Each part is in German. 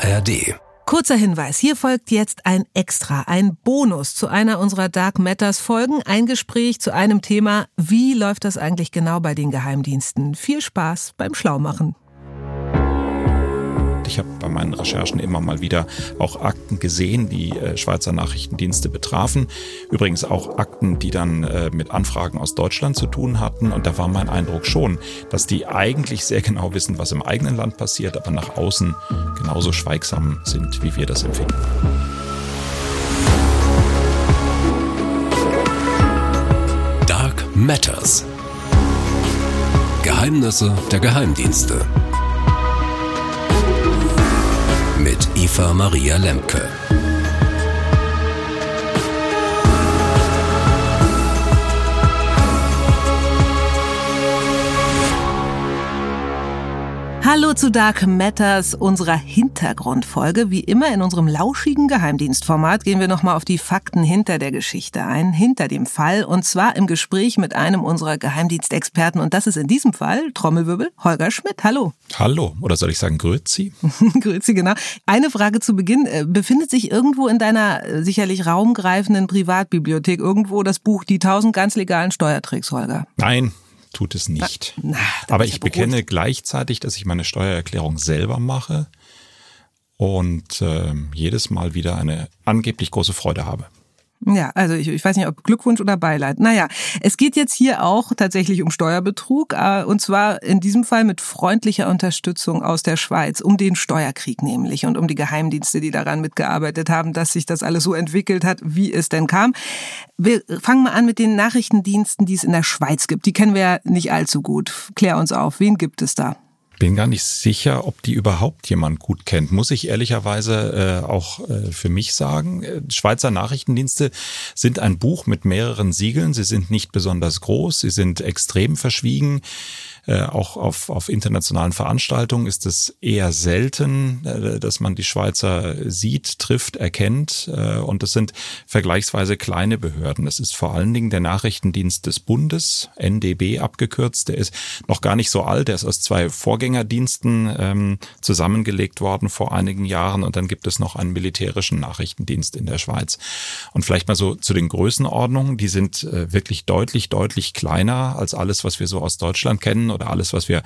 ARD. Kurzer Hinweis, hier folgt jetzt ein Extra, ein Bonus zu einer unserer Dark Matters Folgen, ein Gespräch zu einem Thema, wie läuft das eigentlich genau bei den Geheimdiensten? Viel Spaß beim Schlaumachen. Ich habe bei meinen Recherchen immer mal wieder auch Akten gesehen, die äh, Schweizer Nachrichtendienste betrafen. Übrigens auch Akten, die dann äh, mit Anfragen aus Deutschland zu tun hatten. Und da war mein Eindruck schon, dass die eigentlich sehr genau wissen, was im eigenen Land passiert, aber nach außen genauso schweigsam sind, wie wir das empfinden. Dark Matters. Geheimnisse der Geheimdienste. Mit Eva Maria Lemke. Hallo zu Dark Matters, unserer Hintergrundfolge. Wie immer in unserem lauschigen Geheimdienstformat gehen wir nochmal auf die Fakten hinter der Geschichte ein, hinter dem Fall, und zwar im Gespräch mit einem unserer Geheimdienstexperten. Und das ist in diesem Fall, Trommelwirbel, Holger Schmidt. Hallo. Hallo, oder soll ich sagen Grüezi? Grüezi, genau. Eine Frage zu Beginn. Äh, befindet sich irgendwo in deiner äh, sicherlich raumgreifenden Privatbibliothek irgendwo das Buch Die tausend ganz legalen Steuertricks, Holger? Nein, tut es nicht. Na, da Aber ich beruhigt. bekenne gleichzeitig, dass ich meine Steuererklärung selber mache und ähm, jedes Mal wieder eine angeblich große Freude habe. Ja, also ich, ich weiß nicht, ob Glückwunsch oder Beileid. Naja, es geht jetzt hier auch tatsächlich um Steuerbetrug äh, und zwar in diesem Fall mit freundlicher Unterstützung aus der Schweiz, um den Steuerkrieg nämlich und um die Geheimdienste, die daran mitgearbeitet haben, dass sich das alles so entwickelt hat, wie es denn kam. Wir fangen mal an mit den Nachrichtendiensten, die es in der Schweiz gibt. Die kennen wir ja nicht allzu gut. Klär uns auf, wen gibt es da? Bin gar nicht sicher, ob die überhaupt jemand gut kennt. Muss ich ehrlicherweise äh, auch äh, für mich sagen. Äh, Schweizer Nachrichtendienste sind ein Buch mit mehreren Siegeln. Sie sind nicht besonders groß. Sie sind extrem verschwiegen. Äh, auch auf, auf internationalen Veranstaltungen ist es eher selten, äh, dass man die Schweizer sieht, trifft, erkennt. Äh, und es sind vergleichsweise kleine Behörden. Es ist vor allen Dingen der Nachrichtendienst des Bundes, NDB abgekürzt. Der ist noch gar nicht so alt. Der ist aus zwei Vorgängerdiensten ähm, zusammengelegt worden vor einigen Jahren. Und dann gibt es noch einen militärischen Nachrichtendienst in der Schweiz. Und vielleicht mal so zu den Größenordnungen. Die sind wirklich deutlich, deutlich kleiner als alles, was wir so aus Deutschland kennen oder alles, was wir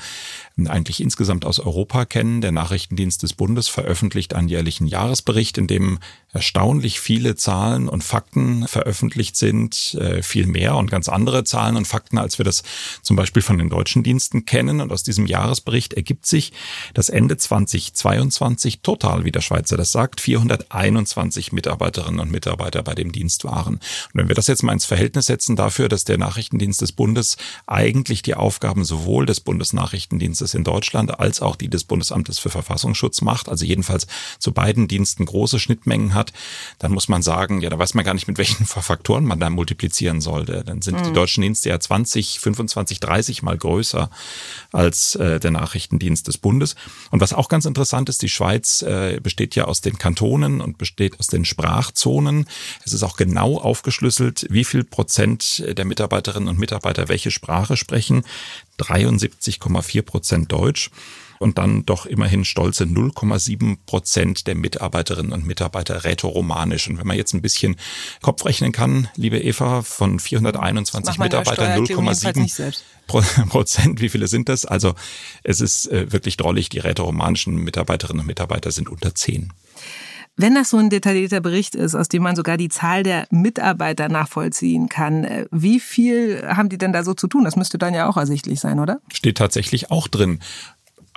eigentlich insgesamt aus Europa kennen. Der Nachrichtendienst des Bundes veröffentlicht einen jährlichen Jahresbericht, in dem erstaunlich viele Zahlen und Fakten veröffentlicht sind, äh, viel mehr und ganz andere Zahlen und Fakten, als wir das zum Beispiel von den deutschen Diensten kennen. Und aus diesem Jahresbericht ergibt sich, dass Ende 2022 total, wie der Schweizer das sagt, 421 Mitarbeiterinnen und Mitarbeiter bei dem Dienst waren. Und wenn wir das jetzt mal ins Verhältnis setzen dafür, dass der Nachrichtendienst des Bundes eigentlich die Aufgaben sowohl des Bundesnachrichtendienstes in Deutschland als auch die des Bundesamtes für Verfassungsschutz macht, also jedenfalls zu beiden Diensten große Schnittmengen hat, dann muss man sagen, ja, da weiß man gar nicht, mit welchen Faktoren man da multiplizieren sollte. Dann sind die deutschen Dienste ja 20, 25, 30 mal größer als äh, der Nachrichtendienst des Bundes. Und was auch ganz interessant ist, die Schweiz äh, besteht ja aus den Kantonen und besteht aus den Sprachzonen. Es ist auch genau aufgeschlüsselt, wie viel Prozent der Mitarbeiterinnen und Mitarbeiter welche Sprache sprechen. 73,4 Prozent Deutsch und dann doch immerhin stolze 0,7 Prozent der Mitarbeiterinnen und Mitarbeiter rätoromanisch. Und wenn man jetzt ein bisschen Kopf rechnen kann, liebe Eva, von 421 Mach meine Mitarbeitern Steuererklärung jedenfalls nicht 0,7 selbst. Pro- Prozent, wie viele sind das? Also es ist äh, wirklich drollig, die rätoromanischen Mitarbeiterinnen und Mitarbeiter sind unter 10. Wenn das so ein detaillierter Bericht ist, aus dem man sogar die Zahl der Mitarbeiter nachvollziehen kann, äh, wie viel haben die denn da so zu tun? Das müsste dann ja auch ersichtlich sein, oder? steht tatsächlich auch drin.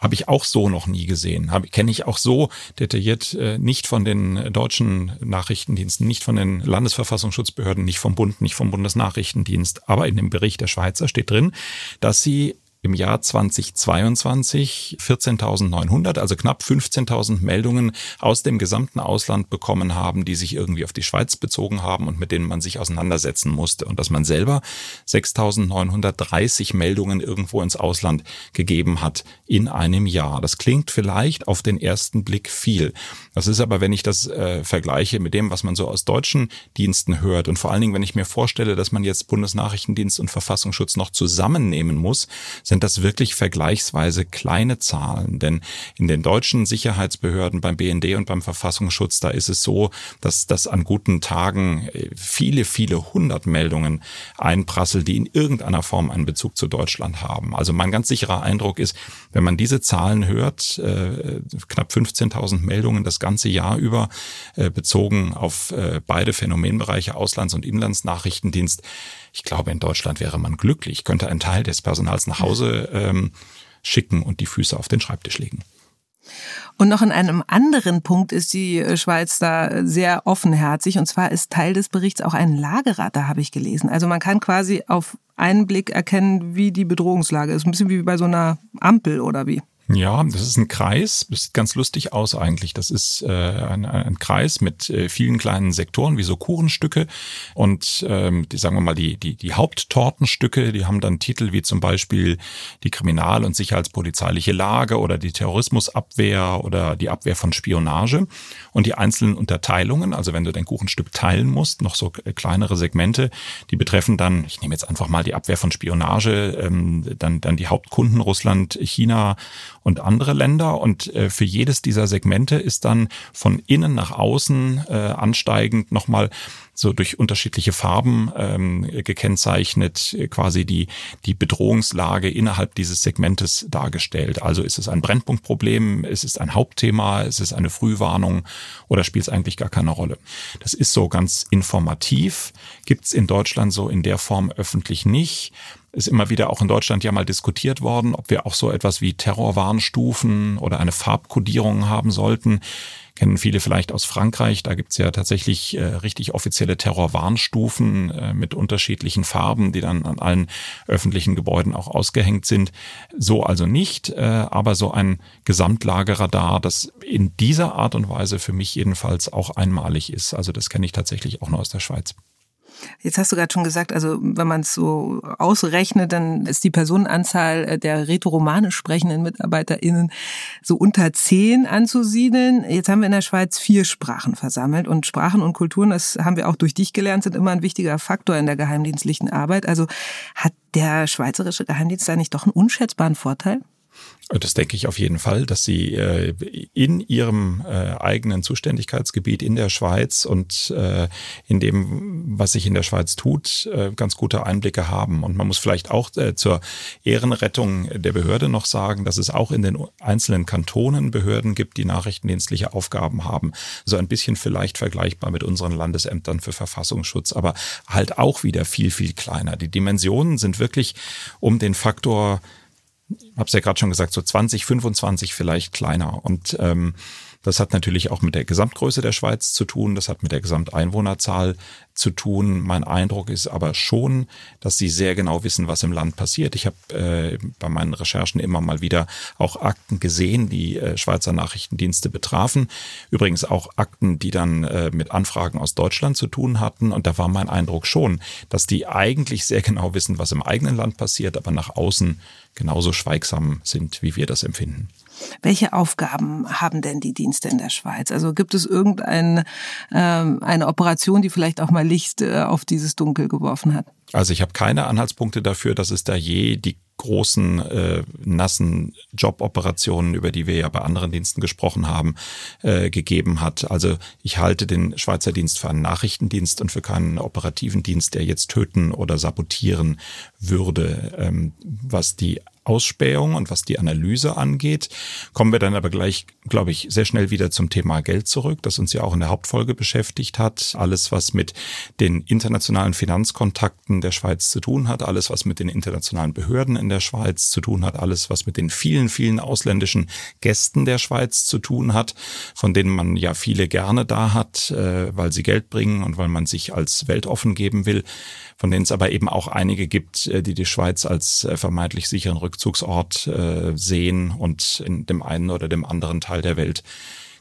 Habe ich auch so noch nie gesehen. Kenne ich auch so detailliert äh, nicht von den deutschen Nachrichtendiensten, nicht von den Landesverfassungsschutzbehörden, nicht vom Bund, nicht vom Bundesnachrichtendienst. Aber in dem Bericht der Schweizer steht drin, dass sie im Jahr 2022 14.900, also knapp 15.000 Meldungen aus dem gesamten Ausland bekommen haben, die sich irgendwie auf die Schweiz bezogen haben und mit denen man sich auseinandersetzen musste. Und dass man selber 6.930 Meldungen irgendwo ins Ausland gegeben hat in einem Jahr. Das klingt vielleicht auf den ersten Blick viel. Das ist aber, wenn ich das äh, vergleiche mit dem, was man so aus deutschen Diensten hört und vor allen Dingen, wenn ich mir vorstelle, dass man jetzt Bundesnachrichtendienst und Verfassungsschutz noch zusammennehmen muss, sind das wirklich vergleichsweise kleine Zahlen. Denn in den deutschen Sicherheitsbehörden beim BND und beim Verfassungsschutz, da ist es so, dass das an guten Tagen äh, viele, viele hundert Meldungen einprasseln, die in irgendeiner Form einen Bezug zu Deutschland haben. Also mein ganz sicherer Eindruck ist, wenn man diese Zahlen hört, äh, knapp 15.000 Meldungen das ganze Jahr über, äh, bezogen auf beide Phänomenbereiche Auslands- und Inlandsnachrichtendienst, ich glaube, in Deutschland wäre man glücklich, könnte ein Teil des Personals nach Hause ähm, schicken und die Füße auf den Schreibtisch legen. Und noch in einem anderen Punkt ist die äh, Schweiz da sehr offenherzig. Und zwar ist Teil des Berichts auch ein Lagerrad, da habe ich gelesen. Also man kann quasi auf einen Blick erkennen, wie die Bedrohungslage ist. Ein bisschen wie bei so einer Ampel oder wie. Ja, das ist ein Kreis. Das sieht ganz lustig aus eigentlich. Das ist äh, ein, ein Kreis mit äh, vielen kleinen Sektoren, wie so Kuchenstücke. Und ähm, die, sagen wir mal, die, die, die Haupttortenstücke, die haben dann Titel wie zum Beispiel die Kriminal- und sicherheitspolizeiliche Lage oder die Terrorismusabwehr oder die Abwehr von Spionage. Und die einzelnen Unterteilungen, also wenn du dein Kuchenstück teilen musst, noch so kleinere Segmente, die betreffen dann, ich nehme jetzt einfach mal die Abwehr von Spionage, ähm, dann, dann die Hauptkunden Russland, China und andere Länder. Und äh, für jedes dieser Segmente ist dann von innen nach außen äh, ansteigend nochmal so durch unterschiedliche Farben ähm, gekennzeichnet, quasi die, die Bedrohungslage innerhalb dieses Segmentes dargestellt. Also ist es ein Brennpunktproblem, ist es ein Hauptthema, ist es eine Frühwarnung oder spielt es eigentlich gar keine Rolle. Das ist so ganz informativ, gibt's in Deutschland so in der Form öffentlich nicht ist immer wieder auch in Deutschland ja mal diskutiert worden, ob wir auch so etwas wie Terrorwarnstufen oder eine Farbkodierung haben sollten. Kennen viele vielleicht aus Frankreich. Da gibt's ja tatsächlich äh, richtig offizielle Terrorwarnstufen äh, mit unterschiedlichen Farben, die dann an allen öffentlichen Gebäuden auch ausgehängt sind. So also nicht, äh, aber so ein Gesamtlageradar, das in dieser Art und Weise für mich jedenfalls auch einmalig ist. Also das kenne ich tatsächlich auch nur aus der Schweiz. Jetzt hast du gerade schon gesagt, also wenn man es so ausrechnet, dann ist die Personenanzahl äh, der rätoromanisch sprechenden MitarbeiterInnen so unter zehn anzusiedeln. Jetzt haben wir in der Schweiz vier Sprachen versammelt und Sprachen und Kulturen, das haben wir auch durch dich gelernt, sind immer ein wichtiger Faktor in der geheimdienstlichen Arbeit. Also hat der schweizerische Geheimdienst da nicht doch einen unschätzbaren Vorteil? Das denke ich auf jeden Fall, dass sie äh, in ihrem äh, eigenen Zuständigkeitsgebiet in der Schweiz und äh, in dem, was sich in der Schweiz tut, ganz gute Einblicke haben. Und man muss vielleicht auch zur Ehrenrettung der Behörde noch sagen, dass es auch in den einzelnen Kantonen Behörden gibt, die nachrichtendienstliche Aufgaben haben. So ein bisschen vielleicht vergleichbar mit unseren Landesämtern für Verfassungsschutz, aber halt auch wieder viel, viel kleiner. Die Dimensionen sind wirklich um den Faktor habe es ja gerade schon gesagt, so 20, 25 vielleicht kleiner. Und ähm, das hat natürlich auch mit der Gesamtgröße der Schweiz zu tun, das hat mit der Gesamteinwohnerzahl zu tun. Mein Eindruck ist aber schon, dass sie sehr genau wissen, was im Land passiert. Ich habe äh, bei meinen Recherchen immer mal wieder auch Akten gesehen, die äh, Schweizer Nachrichtendienste betrafen. Übrigens auch Akten, die dann äh, mit Anfragen aus Deutschland zu tun hatten. Und da war mein Eindruck schon, dass die eigentlich sehr genau wissen, was im eigenen Land passiert, aber nach außen genauso schweigsam sind, wie wir das empfinden. Welche Aufgaben haben denn die Dienste in der Schweiz? Also gibt es irgendeine äh, eine Operation, die vielleicht auch mal Licht äh, auf dieses Dunkel geworfen hat? Also ich habe keine Anhaltspunkte dafür, dass es da je die großen äh, nassen Joboperationen, über die wir ja bei anderen Diensten gesprochen haben, äh, gegeben hat. Also ich halte den Schweizer Dienst für einen Nachrichtendienst und für keinen operativen Dienst, der jetzt töten oder sabotieren würde. Ähm, was die Ausspähung und was die Analyse angeht, kommen wir dann aber gleich, glaube ich, sehr schnell wieder zum Thema Geld zurück, das uns ja auch in der Hauptfolge beschäftigt hat. Alles, was mit den internationalen Finanzkontakten der Schweiz zu tun hat, alles, was mit den internationalen Behörden in der Schweiz zu tun hat, alles, was mit den vielen, vielen ausländischen Gästen der Schweiz zu tun hat, von denen man ja viele gerne da hat, äh, weil sie Geld bringen und weil man sich als weltoffen geben will, von denen es aber eben auch einige gibt, äh, die die Schweiz als äh, vermeintlich sicheren Rückzugsort sehen und in dem einen oder dem anderen Teil der Welt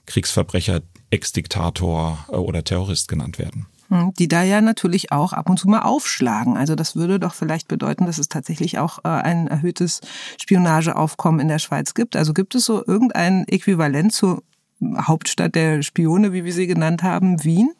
Kriegsverbrecher, Ex-Diktator oder Terrorist genannt werden. Hm, die da ja natürlich auch ab und zu mal aufschlagen. Also das würde doch vielleicht bedeuten, dass es tatsächlich auch äh, ein erhöhtes Spionageaufkommen in der Schweiz gibt. Also gibt es so irgendein Äquivalent zur Hauptstadt der Spione, wie wir sie genannt haben, Wien?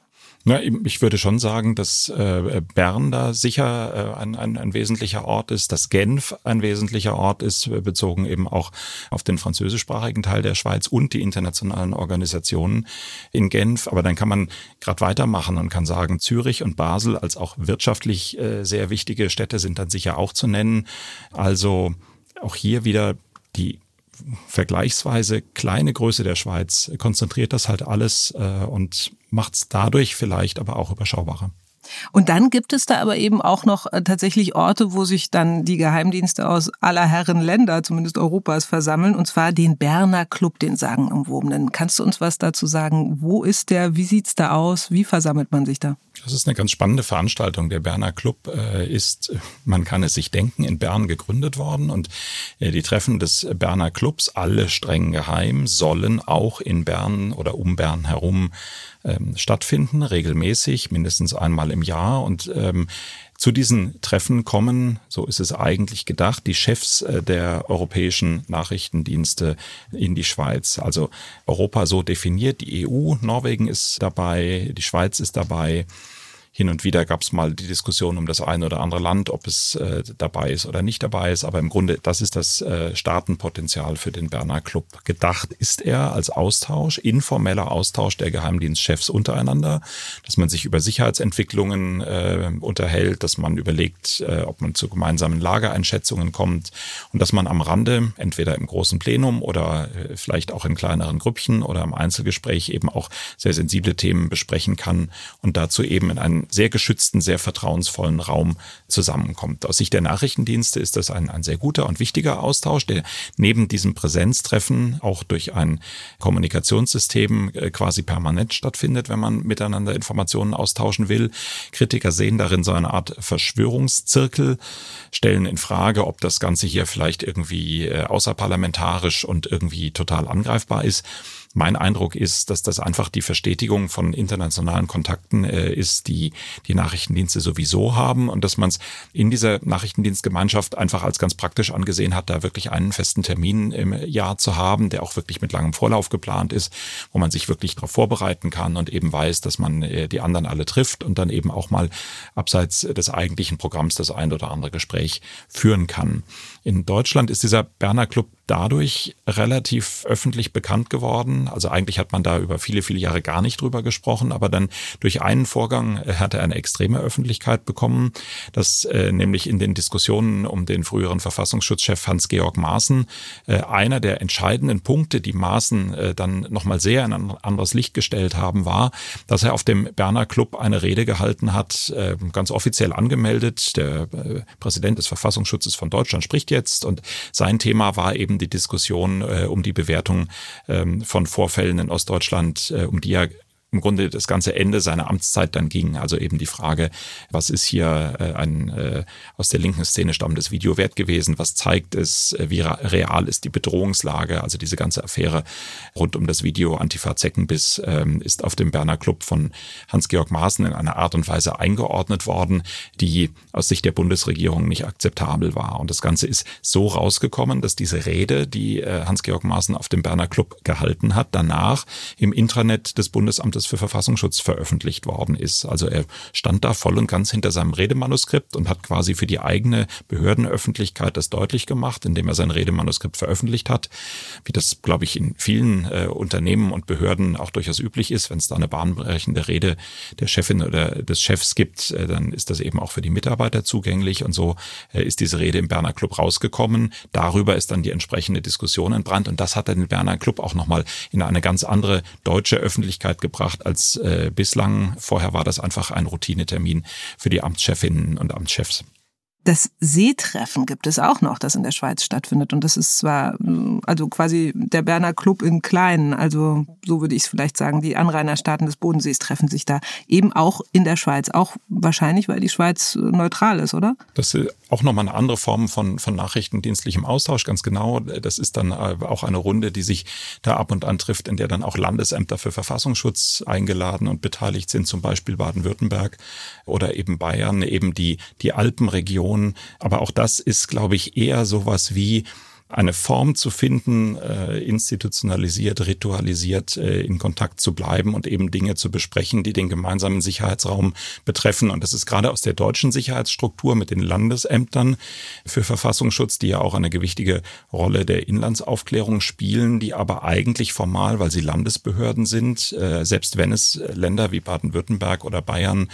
Ja, ich würde schon sagen, dass äh, Bern da sicher äh, ein, ein, ein wesentlicher Ort ist, dass Genf ein wesentlicher Ort ist, äh, bezogen eben auch auf den französischsprachigen Teil der Schweiz und die internationalen Organisationen in Genf. Aber dann kann man gerade weitermachen und kann sagen, Zürich und Basel als auch wirtschaftlich äh, sehr wichtige Städte sind dann sicher auch zu nennen. Also auch hier wieder die vergleichsweise kleine Größe der Schweiz konzentriert das halt alles äh, und macht es dadurch vielleicht aber auch überschaubarer. Und dann gibt es da aber eben auch noch äh, tatsächlich Orte, wo sich dann die Geheimdienste aus aller Herren Länder, zumindest Europas, versammeln, und zwar den Berner Club, den sagenumwobenen. Kannst du uns was dazu sagen? Wo ist der? Wie sieht's da aus? Wie versammelt man sich da? Das ist eine ganz spannende Veranstaltung. Der Berner Club äh, ist, man kann es sich denken, in Bern gegründet worden und äh, die Treffen des Berner Clubs, alle streng geheim, sollen auch in Bern oder um Bern herum ähm, stattfinden, regelmäßig, mindestens einmal im Jahr. Und ähm, zu diesen Treffen kommen, so ist es eigentlich gedacht, die Chefs äh, der europäischen Nachrichtendienste in die Schweiz. Also Europa so definiert, die EU, Norwegen ist dabei, die Schweiz ist dabei. Hin und wieder gab es mal die Diskussion um das eine oder andere Land, ob es äh, dabei ist oder nicht dabei ist. Aber im Grunde, das ist das äh, Staatenpotenzial für den Berner Club. Gedacht ist er als Austausch, informeller Austausch der Geheimdienstchefs untereinander, dass man sich über Sicherheitsentwicklungen äh, unterhält, dass man überlegt, äh, ob man zu gemeinsamen Lagereinschätzungen kommt und dass man am Rande, entweder im großen Plenum oder äh, vielleicht auch in kleineren Grüppchen oder im Einzelgespräch eben auch sehr sensible Themen besprechen kann und dazu eben in einen sehr geschützten, sehr vertrauensvollen Raum zusammenkommt. Aus Sicht der Nachrichtendienste ist das ein, ein sehr guter und wichtiger Austausch, der neben diesem Präsenztreffen auch durch ein Kommunikationssystem äh, quasi permanent stattfindet, wenn man miteinander Informationen austauschen will. Kritiker sehen darin so eine Art Verschwörungszirkel, stellen in Frage, ob das Ganze hier vielleicht irgendwie äh, außerparlamentarisch und irgendwie total angreifbar ist. Mein Eindruck ist, dass das einfach die Verstetigung von internationalen Kontakten äh, ist, die die Nachrichtendienste sowieso haben und dass man es in dieser Nachrichtendienstgemeinschaft einfach als ganz praktisch angesehen hat, da wirklich einen festen Termin im Jahr zu haben, der auch wirklich mit langem Vorlauf geplant ist, wo man sich wirklich darauf vorbereiten kann und eben weiß, dass man äh, die anderen alle trifft und dann eben auch mal abseits des eigentlichen Programms das ein oder andere Gespräch führen kann. In Deutschland ist dieser Berner Club dadurch relativ öffentlich bekannt geworden. Also eigentlich hat man da über viele, viele Jahre gar nicht drüber gesprochen, aber dann durch einen Vorgang äh, hat er eine extreme Öffentlichkeit bekommen, dass äh, nämlich in den Diskussionen um den früheren Verfassungsschutzchef Hans-Georg Maaßen äh, einer der entscheidenden Punkte, die Maaßen äh, dann nochmal sehr in ein anderes Licht gestellt haben, war, dass er auf dem Berner Club eine Rede gehalten hat, äh, ganz offiziell angemeldet. Der äh, Präsident des Verfassungsschutzes von Deutschland spricht jetzt und sein Thema war eben eben die Diskussion äh, um die Bewertung ähm, von Vorfällen in Ostdeutschland, äh, um die ja im Grunde das ganze Ende seiner Amtszeit dann ging. Also eben die Frage, was ist hier äh, ein äh, aus der linken Szene stammendes Video wert gewesen? Was zeigt es? Äh, wie real ist die Bedrohungslage? Also diese ganze Affäre rund um das Video Antifa Zeckenbiss ähm, ist auf dem Berner Club von Hans-Georg Maaßen in einer Art und Weise eingeordnet worden, die aus Sicht der Bundesregierung nicht akzeptabel war. Und das Ganze ist so rausgekommen, dass diese Rede, die äh, Hans-Georg Maaßen auf dem Berner Club gehalten hat, danach im Intranet des Bundesamtes Bundes für Verfassungsschutz veröffentlicht worden ist. Also er stand da voll und ganz hinter seinem Redemanuskript und hat quasi für die eigene Behördenöffentlichkeit das deutlich gemacht, indem er sein Redemanuskript veröffentlicht hat, wie das, glaube ich, in vielen äh, Unternehmen und Behörden auch durchaus üblich ist. Wenn es da eine bahnbrechende Rede der Chefin oder des Chefs gibt, äh, dann ist das eben auch für die Mitarbeiter zugänglich und so äh, ist diese Rede im Berner Club rausgekommen. Darüber ist dann die entsprechende Diskussion entbrannt und das hat den Berner Club auch nochmal in eine ganz andere deutsche Öffentlichkeit gebracht gemacht als äh, bislang. Vorher war das einfach ein Routinetermin für die Amtschefinnen und Amtschefs. Das Seetreffen gibt es auch noch, das in der Schweiz stattfindet. Und das ist zwar, äh, also quasi der Berner Club in Kleinen, also so würde ich es vielleicht sagen, die Anrainerstaaten des Bodensees treffen sich da eben auch in der Schweiz. Auch wahrscheinlich, weil die Schweiz neutral ist, oder? Das ist auch nochmal eine andere Form von, von nachrichtendienstlichem Austausch, ganz genau. Das ist dann äh, auch eine Runde, die sich da ab und an trifft, in der dann auch Landesämter für Verfassungsschutz eingeladen und beteiligt sind, zum Beispiel Baden-Württemberg oder eben Bayern, eben die, die Alpenregion Regionen. Aber auch das ist, glaube ich, eher sowas wie eine Form zu finden, äh, institutionalisiert, ritualisiert äh, in Kontakt zu bleiben und eben Dinge zu besprechen, die den gemeinsamen Sicherheitsraum betreffen. Und das ist gerade aus der deutschen Sicherheitsstruktur mit den Landesämtern für Verfassungsschutz, die ja auch eine gewichtige Rolle der Inlandsaufklärung spielen, die aber eigentlich formal, weil sie Landesbehörden sind, äh, selbst wenn es Länder wie Baden-Württemberg oder Bayern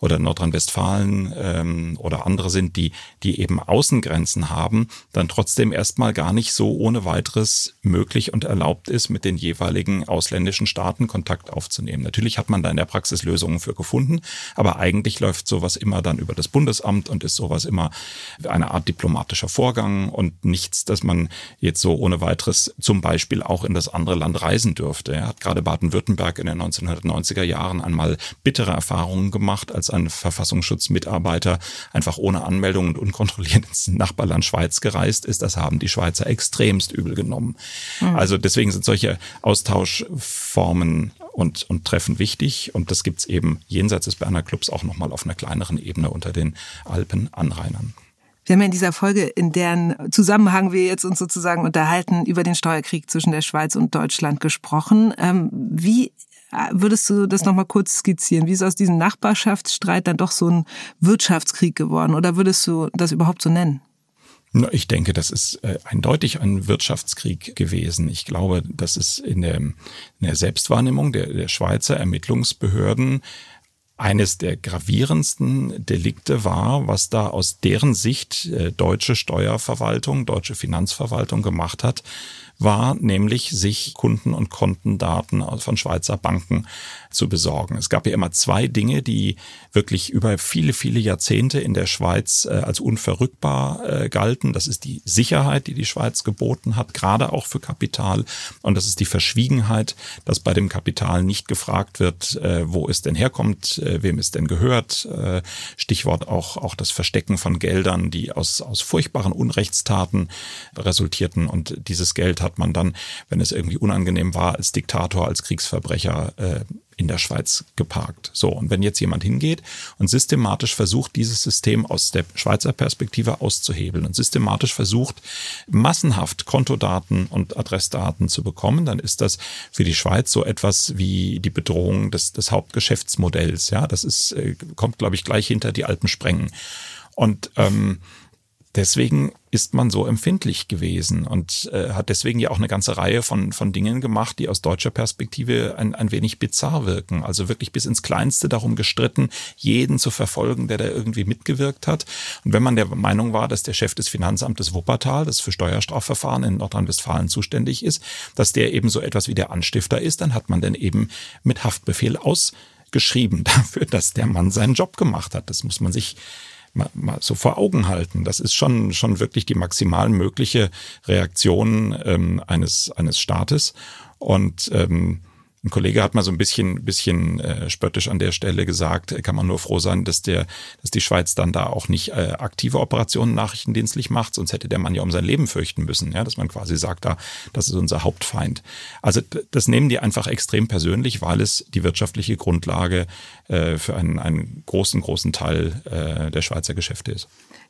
oder Nordrhein-Westfalen ähm, oder andere sind, die, die eben Außengrenzen haben, dann trotzdem erstmal gar nicht so ohne weiteres möglich und erlaubt ist, mit den jeweiligen ausländischen Staaten Kontakt aufzunehmen. Natürlich hat man da in der Praxis Lösungen für gefunden, aber eigentlich läuft sowas immer dann über das Bundesamt und ist sowas immer eine Art diplomatischer Vorgang und nichts, dass man jetzt so ohne weiteres zum Beispiel auch in das andere Land reisen dürfte. Er hat gerade Baden-Württemberg in den 1990er Jahren einmal bittere Erfahrungen gemacht, als ein Verfassungsschutzmitarbeiter einfach ohne Anmeldung und unkontrolliert ins Nachbarland Schweiz gereist ist. Das haben die Schweizer extremst übel genommen. Mhm. Also deswegen sind solche Austauschformen und, und Treffen wichtig. Und das gibt's eben jenseits des Berner Clubs auch nochmal auf einer kleineren Ebene unter den Alpenanrainern. Wir haben ja in dieser Folge, in deren Zusammenhang wir jetzt uns sozusagen unterhalten, über den Steuerkrieg zwischen der Schweiz und Deutschland gesprochen. Ähm, wie würdest du das nochmal kurz skizzieren? Wie ist aus diesem Nachbarschaftsstreit dann doch so ein Wirtschaftskrieg geworden? Oder würdest du das überhaupt so nennen? Ich denke, das ist äh, eindeutig ein Wirtschaftskrieg gewesen. Ich glaube, das ist in der, in der Selbstwahrnehmung der, der Schweizer Ermittlungsbehörden eines der gravierendsten Delikte war, was da aus deren Sicht äh, deutsche Steuerverwaltung, deutsche Finanzverwaltung gemacht hat, war nämlich sich Kunden- und Kontendaten von Schweizer Banken zu besorgen. Es gab ja immer zwei Dinge, die wirklich über viele, viele Jahrzehnte in der Schweiz äh, als unverrückbar äh, galten. Das ist die Sicherheit, die die Schweiz geboten hat, gerade auch für Kapital. Und das ist die Verschwiegenheit, dass bei dem Kapital nicht gefragt wird, äh, wo es denn herkommt, wem es denn gehört. Stichwort auch, auch das Verstecken von Geldern, die aus, aus furchtbaren Unrechtstaten resultierten. Und dieses Geld hat man dann, wenn es irgendwie unangenehm war, als Diktator, als Kriegsverbrecher äh, in der Schweiz geparkt. So, und wenn jetzt jemand hingeht und systematisch versucht, dieses System aus der Schweizer Perspektive auszuhebeln und systematisch versucht, massenhaft Kontodaten und Adressdaten zu bekommen, dann ist das für die Schweiz so etwas wie die Bedrohung des, des Hauptgeschäftsmodells. Ja, das ist, äh, kommt, glaube ich, gleich hinter die Alpen sprengen. Und ähm, deswegen ist man so empfindlich gewesen und äh, hat deswegen ja auch eine ganze Reihe von, von Dingen gemacht, die aus deutscher Perspektive ein, ein wenig bizarr wirken. Also wirklich bis ins Kleinste darum gestritten, jeden zu verfolgen, der da irgendwie mitgewirkt hat. Und wenn man der Meinung war, dass der Chef des Finanzamtes Wuppertal, das für Steuerstrafverfahren in Nordrhein-Westfalen zuständig ist, dass der eben so etwas wie der Anstifter ist, dann hat man dann eben mit Haftbefehl ausgeschrieben dafür, dass der Mann seinen Job gemacht hat. Das muss man sich mal, mal so vor Augen halten. Das ist schon, schon wirklich die maximal mögliche Reaktion ähm, eines, eines Staates. Und ähm, ein Kollege hat mal so ein bisschen, bisschen äh, spöttisch an der Stelle gesagt, kann man nur froh sein, dass der, dass die Schweiz dann da auch nicht äh, aktive Operationen nachrichtendienstlich macht, sonst hätte der Mann ja um sein Leben fürchten müssen, ja, dass man quasi sagt, da, das ist unser Hauptfeind. Also das nehmen die einfach extrem persönlich, weil es die wirtschaftliche Grundlage äh, für einen, einen großen, großen Teil äh, der Schweizer Geschäfte ist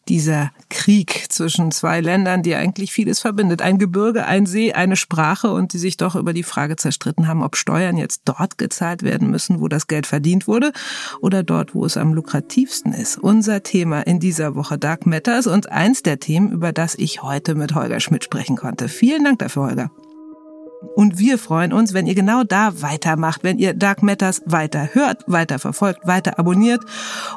dieser Krieg zwischen zwei Ländern, die eigentlich vieles verbindet. Ein Gebirge, ein See, eine Sprache und die sich doch über die Frage zerstritten haben, ob Steuern jetzt dort gezahlt werden müssen, wo das Geld verdient wurde oder dort, wo es am lukrativsten ist. Unser Thema in dieser Woche Dark Matters und eins der Themen, über das ich heute mit Holger Schmidt sprechen konnte. Vielen Dank dafür, Holger. Und wir freuen uns, wenn ihr genau da weitermacht, wenn ihr Dark Matters weiter hört, weiter verfolgt, weiter abonniert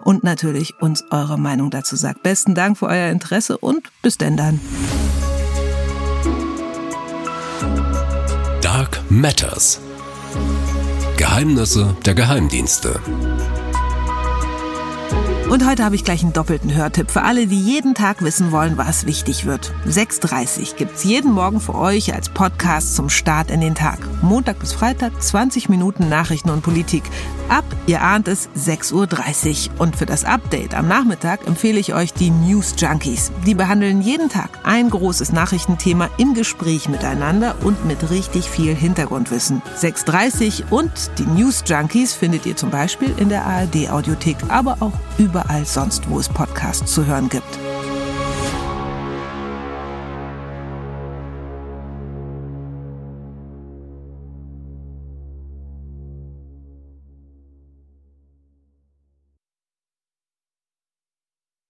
und natürlich uns eure Meinung dazu sagt. Besten Dank für euer Interesse und bis denn dann. Dark Matters. Geheimnisse der Geheimdienste. Und heute habe ich gleich einen doppelten Hörtipp für alle, die jeden Tag wissen wollen, was wichtig wird. 6.30 gibt's jeden Morgen für euch als Podcast zum Start in den Tag. Montag bis Freitag 20 Minuten Nachrichten und Politik. Ab, ihr ahnt es, 6.30 Uhr. Und für das Update am Nachmittag empfehle ich euch die News Junkies. Die behandeln jeden Tag ein großes Nachrichtenthema im Gespräch miteinander und mit richtig viel Hintergrundwissen. 6.30 und die News Junkies findet ihr zum Beispiel in der ARD Audiothek, aber auch überall sonst, wo es Podcasts zu hören gibt.